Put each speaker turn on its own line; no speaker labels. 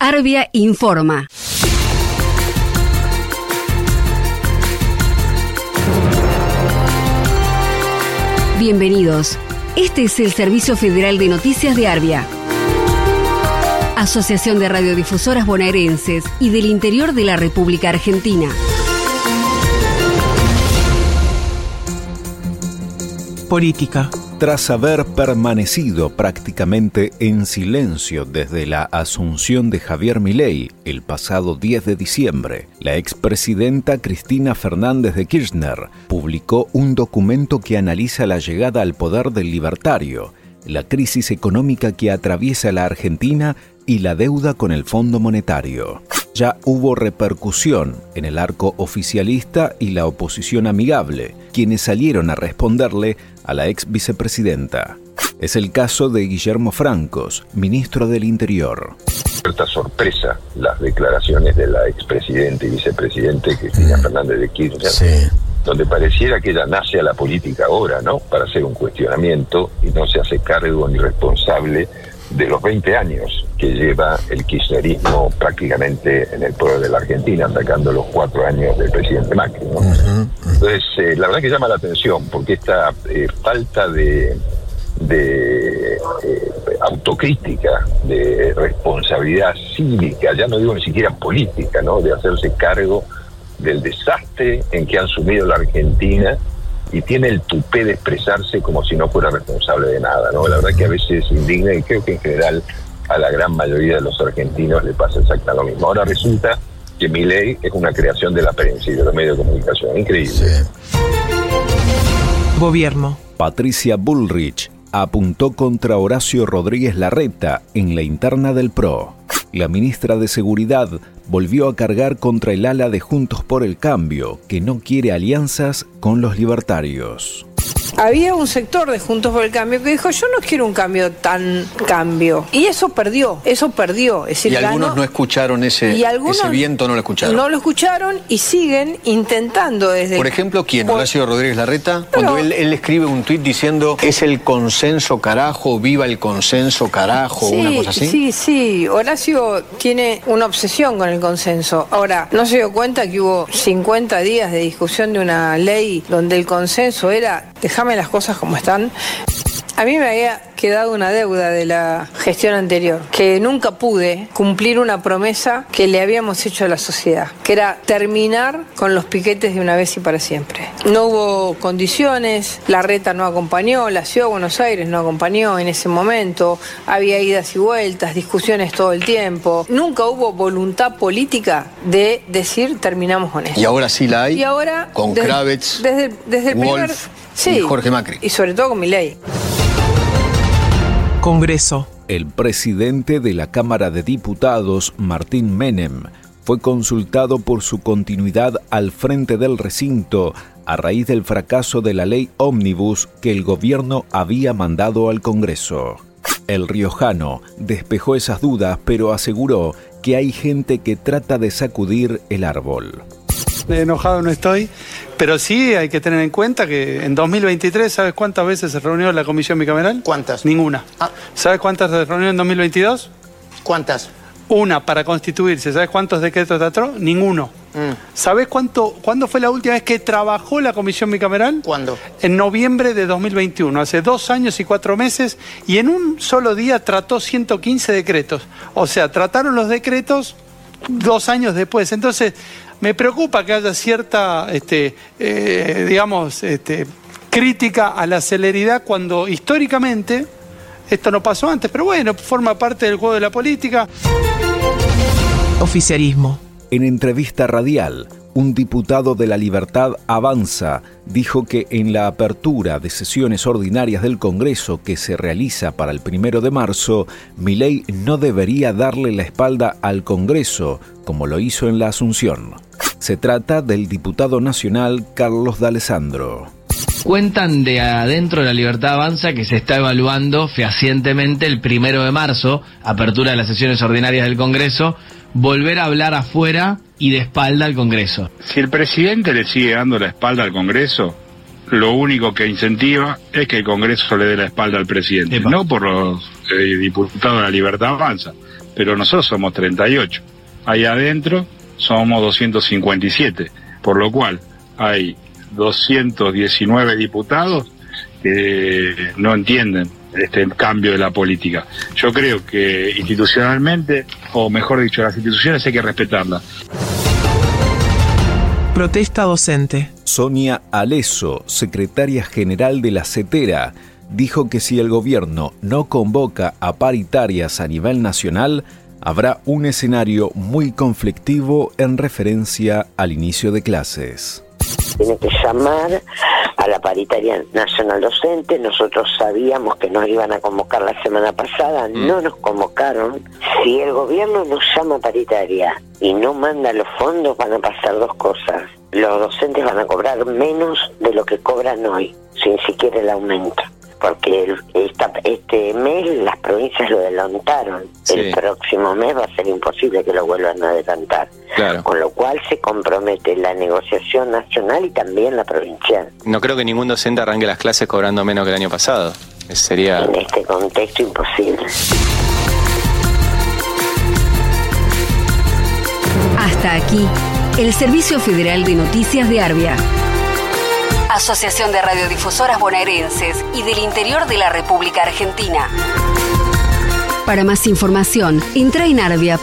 Arbia informa. Bienvenidos. Este es el Servicio Federal de Noticias de Arbia. Asociación de Radiodifusoras Bonaerenses y del Interior de la República Argentina.
Política.
Tras haber permanecido prácticamente en silencio desde la asunción de Javier Milei el pasado 10 de diciembre, la expresidenta Cristina Fernández de Kirchner publicó un documento que analiza la llegada al poder del libertario, la crisis económica que atraviesa la Argentina y la deuda con el Fondo Monetario. Ya hubo repercusión en el arco oficialista y la oposición amigable, quienes salieron a responderle a la ex vicepresidenta. Es el caso de Guillermo Francos, ministro del Interior.
Cierta sorpresa las declaraciones de la expresidenta y vicepresidente Cristina Fernández de Kirchner, donde pareciera que ella nace a la política ahora, ¿no? Para hacer un cuestionamiento y no se hace cargo ni responsable de los 20 años que lleva el kirchnerismo prácticamente en el pueblo de la Argentina, atacando los cuatro años del presidente Macri. Entonces, eh, la verdad que llama la atención, porque esta eh, falta de, de eh, autocrítica, de responsabilidad cívica, ya no digo ni siquiera política, ¿no? de hacerse cargo del desastre en que han sumido la Argentina y tiene el tupé de expresarse como si no fuera responsable de nada, ¿no? La verdad que a veces indigna y creo que en general a la gran mayoría de los argentinos le pasa exactamente lo mismo. Ahora resulta que mi ley es una creación de la prensa y de los medios de comunicación. Increíble.
Gobierno.
Patricia Bullrich apuntó contra Horacio Rodríguez Larreta en la interna del PRO. La ministra de Seguridad volvió a cargar contra el ala de Juntos por el Cambio, que no quiere alianzas con los libertarios
había un sector de Juntos por el Cambio que dijo, yo no quiero un cambio tan cambio. Y eso perdió, eso perdió. Es
y algunos no escucharon ese, ese viento, no lo escucharon.
No lo escucharon y siguen intentando desde...
Por ejemplo, ¿quién? Horacio Rodríguez Larreta, cuando él, escribe un tuit diciendo, es el consenso carajo, viva el consenso carajo, una cosa así.
Sí, sí, Horacio tiene una obsesión con el consenso. Ahora, ¿no se dio cuenta que hubo 50 días de discusión de una ley donde el consenso era, las cosas como están. A mí me había quedado una deuda de la gestión anterior, que nunca pude cumplir una promesa que le habíamos hecho a la sociedad, que era terminar con los piquetes de una vez y para siempre. No hubo condiciones, la reta no acompañó, la ciudad de Buenos Aires no acompañó en ese momento, había idas y vueltas, discusiones todo el tiempo. Nunca hubo voluntad política de decir terminamos con esto.
Y ahora sí la hay.
Y ahora
con Kravitz,
desde, desde el primer
y Jorge Macri.
Y sobre todo con mi ley.
Congreso.
El presidente de la Cámara de Diputados, Martín Menem, fue consultado por su continuidad al frente del recinto a raíz del fracaso de la ley ómnibus que el gobierno había mandado al Congreso. El riojano despejó esas dudas, pero aseguró que hay gente que trata de sacudir el árbol
enojado no estoy, pero sí hay que tener en cuenta que en 2023, ¿sabes cuántas veces se reunió la comisión bicameral?
¿Cuántas?
Ninguna. Ah. ¿Sabes cuántas se reunió en 2022?
¿Cuántas?
Una para constituirse. ¿Sabes cuántos decretos trató? Ninguno. Mm. ¿Sabes cuánto, cuándo fue la última vez que trabajó la comisión bicameral?
¿Cuándo?
En noviembre de 2021, hace dos años y cuatro meses, y en un solo día trató 115 decretos. O sea, trataron los decretos dos años después. Entonces, me preocupa que haya cierta, este, eh, digamos, este, crítica a la celeridad cuando históricamente esto no pasó antes, pero bueno, forma parte del juego de la política.
Oficialismo.
En entrevista radial, un diputado de la Libertad Avanza dijo que en la apertura de sesiones ordinarias del Congreso que se realiza para el primero de marzo, Milei no debería darle la espalda al Congreso, como lo hizo en la Asunción. Se trata del diputado nacional Carlos D'Alessandro.
Cuentan de adentro de la Libertad Avanza que se está evaluando fehacientemente el primero de marzo, apertura de las sesiones ordinarias del Congreso, volver a hablar afuera y de espalda al Congreso.
Si el presidente le sigue dando la espalda al Congreso, lo único que incentiva es que el Congreso le dé la espalda al presidente, no por los eh, diputados de la Libertad Avanza pero nosotros somos 38. Ahí adentro somos 257, por lo cual hay 219 diputados que no entienden este cambio de la política. Yo creo que institucionalmente, o mejor dicho, las instituciones hay que respetarlas.
Protesta docente.
Sonia Aleso, secretaria general de la CETERA, dijo que si el gobierno no convoca a paritarias a nivel nacional, habrá un escenario muy conflictivo en referencia al inicio de clases.
Tiene que llamar a la paritaria nacional docente. Nosotros sabíamos que nos iban a convocar la semana pasada, mm. no nos convocaron. Si el gobierno nos llama a paritaria y no manda los fondos, van a pasar dos cosas. Los docentes van a cobrar menos de lo que cobran hoy, sin siquiera el aumento porque este mes las provincias lo adelantaron. El próximo mes va a ser imposible que lo vuelvan a adelantar. Con lo cual se compromete la negociación nacional y también la provincial.
No creo que ningún docente arranque las clases cobrando menos que el año pasado. Sería...
En este contexto imposible.
Hasta aquí, el Servicio Federal de Noticias de Arbia. Asociación de Radiodifusoras Bonaerenses y del Interior de la República Argentina. Para más información, entra en arbia.org.ar.